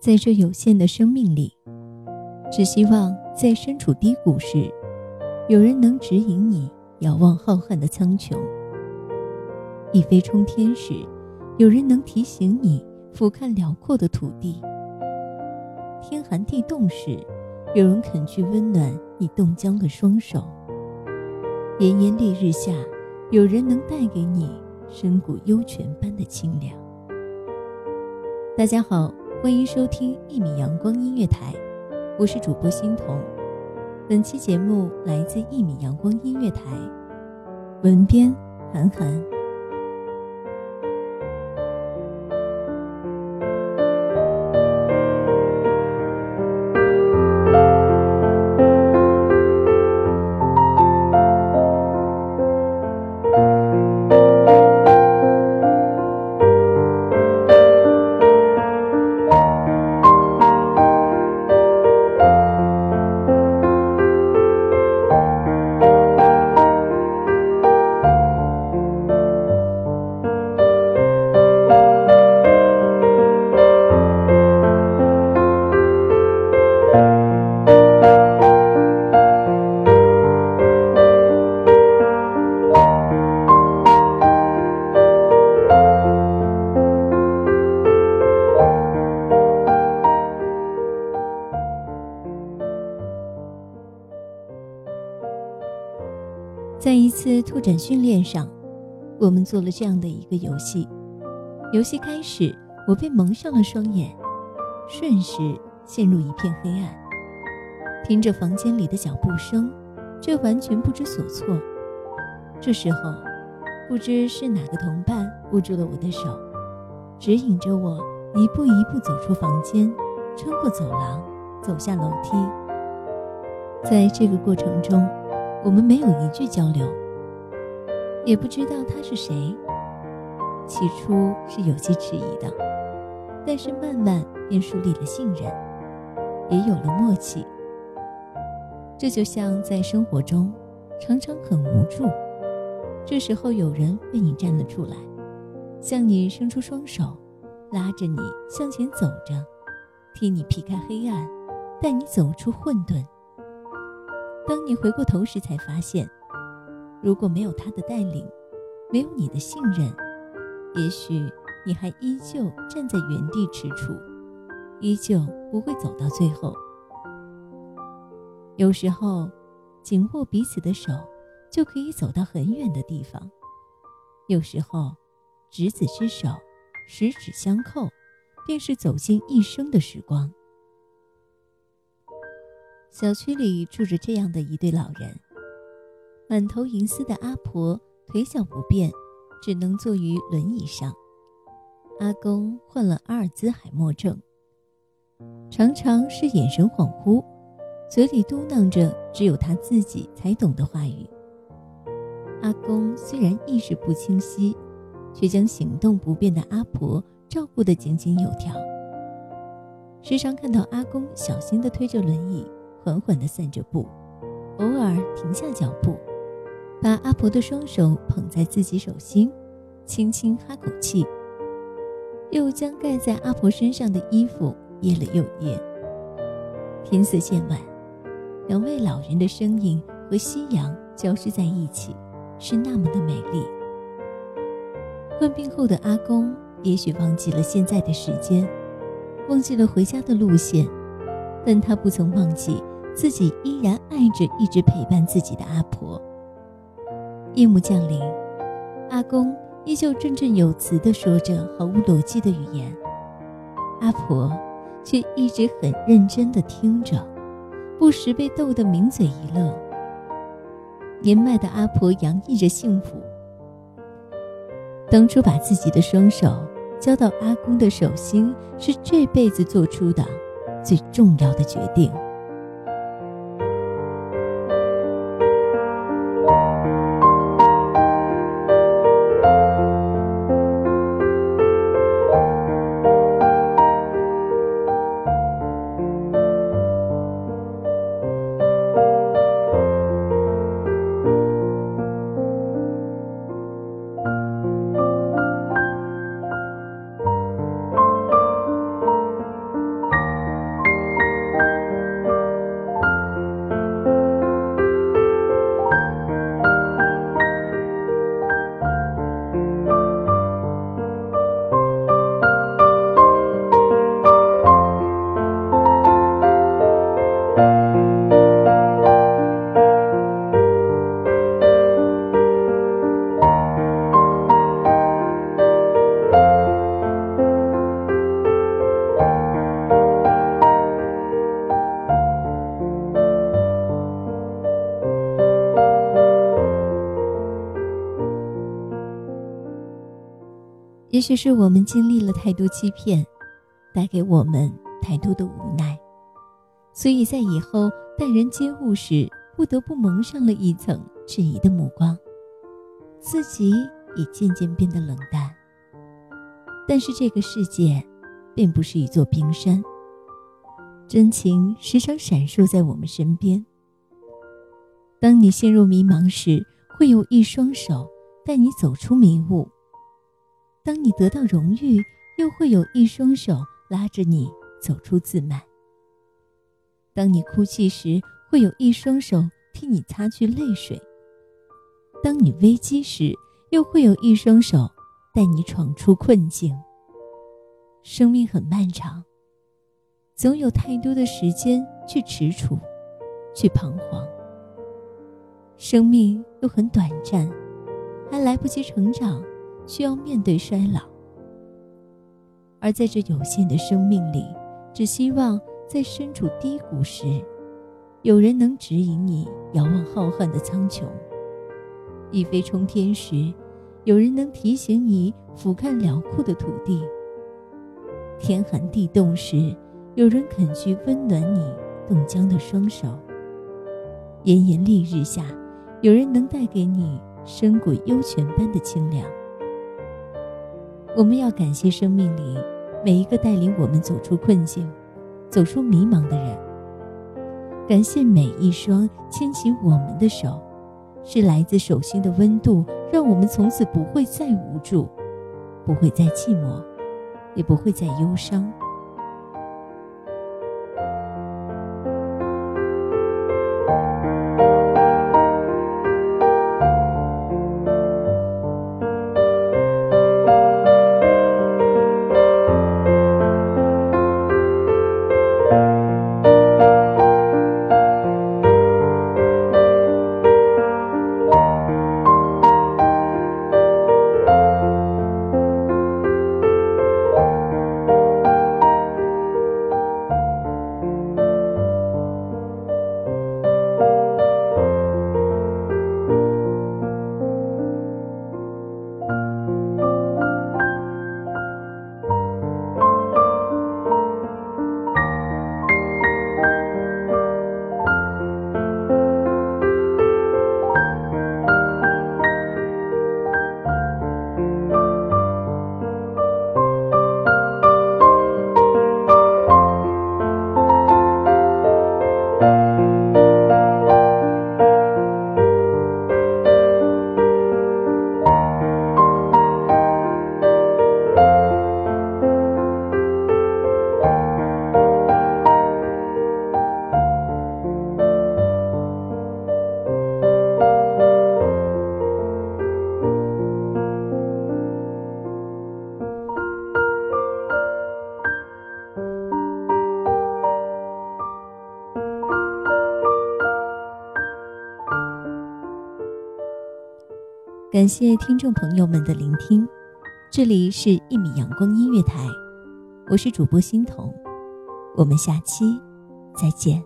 在这有限的生命里，只希望在身处低谷时，有人能指引你遥望浩瀚的苍穹；一飞冲天时，有人能提醒你俯瞰辽阔的土地；天寒地冻时，有人肯去温暖你冻僵的双手；炎炎烈日下，有人能带给你深谷幽泉般的清凉。大家好。欢迎收听一米阳光音乐台，我是主播欣桐。本期节目来自一米阳光音乐台，文编韩寒。一次拓展训练上，我们做了这样的一个游戏。游戏开始，我被蒙上了双眼，瞬时陷入一片黑暗。听着房间里的脚步声，却完全不知所措。这时候，不知是哪个同伴握住了我的手，指引着我一步一步走出房间，穿过走廊，走下楼梯。在这个过程中，我们没有一句交流，也不知道他是谁。起初是有些迟疑的，但是慢慢便树立了信任，也有了默契。这就像在生活中，常常很无助，这时候有人为你站了出来，向你伸出双手，拉着你向前走着，替你劈开黑暗，带你走出混沌。当你回过头时，才发现，如果没有他的带领，没有你的信任，也许你还依旧站在原地踟蹰，依旧不会走到最后。有时候，紧握彼此的手，就可以走到很远的地方；有时候，执子之手，十指相扣，便是走进一生的时光。小区里住着这样的一对老人，满头银丝的阿婆腿脚不便，只能坐于轮椅上。阿公患了阿尔兹海默症，常常是眼神恍惚，嘴里嘟囔着只有他自己才懂的话语。阿公虽然意识不清晰，却将行动不便的阿婆照顾得井井有条。时常看到阿公小心地推着轮椅。缓缓地散着步，偶尔停下脚步，把阿婆的双手捧在自己手心，轻轻哈口气，又将盖在阿婆身上的衣服掖了又掖。天色渐晚，两位老人的身影和夕阳交织在一起，是那么的美丽。患病后的阿公也许忘记了现在的时间，忘记了回家的路线，但他不曾忘记。自己依然爱着一直陪伴自己的阿婆。夜幕降临，阿公依旧振振有词地说着毫无逻辑的语言，阿婆却一直很认真地听着，不时被逗得抿嘴一乐。年迈的阿婆洋溢着幸福。当初把自己的双手交到阿公的手心，是这辈子做出的最重要的决定。也许是我们经历了太多欺骗，带给我们太多的无奈，所以在以后待人接物时，不得不蒙上了一层质疑的目光，自己也渐渐变得冷淡。但是这个世界，并不是一座冰山，真情时常闪烁在我们身边。当你陷入迷茫时，会有一双手带你走出迷雾。当你得到荣誉，又会有一双手拉着你走出自满；当你哭泣时，会有一双手替你擦去泪水；当你危机时，又会有一双手带你闯出困境。生命很漫长，总有太多的时间去踟蹰，去彷徨；生命又很短暂，还来不及成长。需要面对衰老，而在这有限的生命里，只希望在身处低谷时，有人能指引你遥望浩瀚的苍穹；一飞冲天时，有人能提醒你俯瞰辽阔的土地；天寒地冻时，有人肯去温暖你冻僵的双手；炎炎烈日下，有人能带给你深谷幽泉般的清凉。我们要感谢生命里每一个带领我们走出困境、走出迷茫的人。感谢每一双牵起我们的手，是来自手心的温度，让我们从此不会再无助，不会再寂寞，也不会再忧伤。感谢听众朋友们的聆听，这里是一米阳光音乐台，我是主播欣桐，我们下期再见。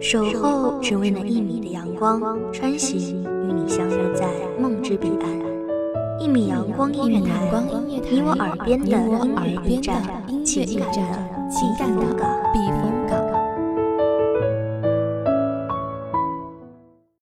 守候只为那一米的阳光，穿行与你相约在梦之彼岸。一米阳光音乐台，你我耳边的音乐驿站，情感的避风港。